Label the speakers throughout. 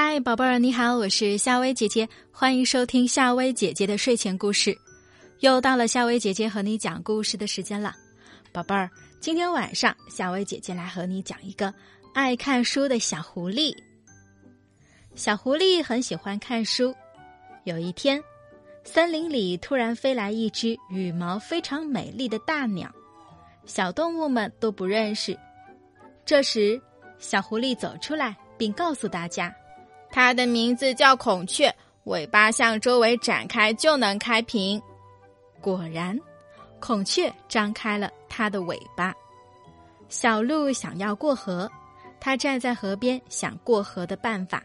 Speaker 1: 嗨，宝贝儿，你好，我是夏薇姐姐，欢迎收听夏薇姐姐的睡前故事。又到了夏薇姐姐和你讲故事的时间了，宝贝儿，今天晚上夏薇姐姐来和你讲一个爱看书的小狐狸。小狐狸很喜欢看书。有一天，森林里突然飞来一只羽毛非常美丽的大鸟，小动物们都不认识。这时，小狐狸走出来，并告诉大家。
Speaker 2: 它的名字叫孔雀，尾巴向周围展开就能开屏。
Speaker 1: 果然，孔雀张开了它的尾巴。小鹿想要过河，它站在河边想过河的办法。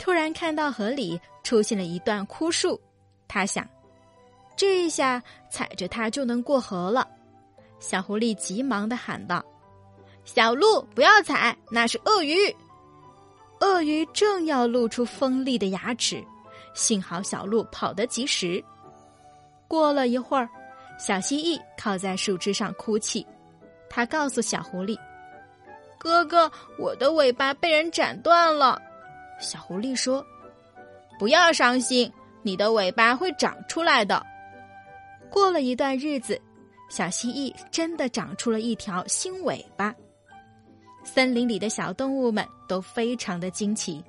Speaker 1: 突然看到河里出现了一段枯树，它想，这一下踩着它就能过河了。小狐狸急忙的喊道：“
Speaker 2: 小鹿，不要踩，那是鳄鱼。”
Speaker 1: 鳄鱼正要露出锋利的牙齿，幸好小鹿跑得及时。过了一会儿，小蜥蜴靠在树枝上哭泣，它告诉小狐狸：“
Speaker 2: 哥哥，我的尾巴被人斩断了。”
Speaker 1: 小狐狸说：“
Speaker 2: 不要伤心，你的尾巴会长出来的。”
Speaker 1: 过了一段日子，小蜥蜴真的长出了一条新尾巴。森林里的小动物们都非常的惊奇，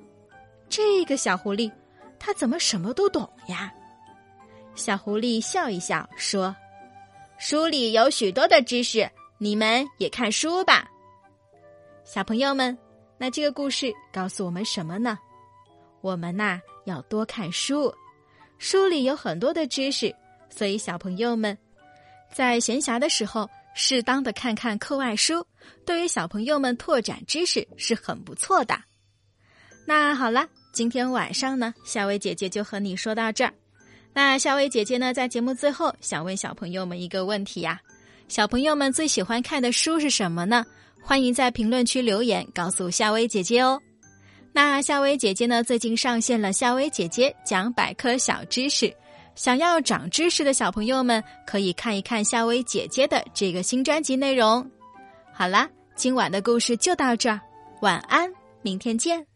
Speaker 1: 这个小狐狸，它怎么什么都懂呀？小狐狸笑一笑说：“
Speaker 2: 书里有许多的知识，你们也看书吧。”
Speaker 1: 小朋友们，那这个故事告诉我们什么呢？我们呐要多看书，书里有很多的知识，所以小朋友们在闲暇的时候。适当的看看课外书，对于小朋友们拓展知识是很不错的。那好了，今天晚上呢，夏薇姐姐就和你说到这儿。那夏薇姐姐呢，在节目最后想问小朋友们一个问题呀：小朋友们最喜欢看的书是什么呢？欢迎在评论区留言告诉夏薇姐姐哦。那夏薇姐姐呢，最近上线了夏薇姐姐讲百科小知识。想要长知识的小朋友们，可以看一看夏薇姐姐的这个新专辑内容。好啦，今晚的故事就到这儿，晚安，明天见。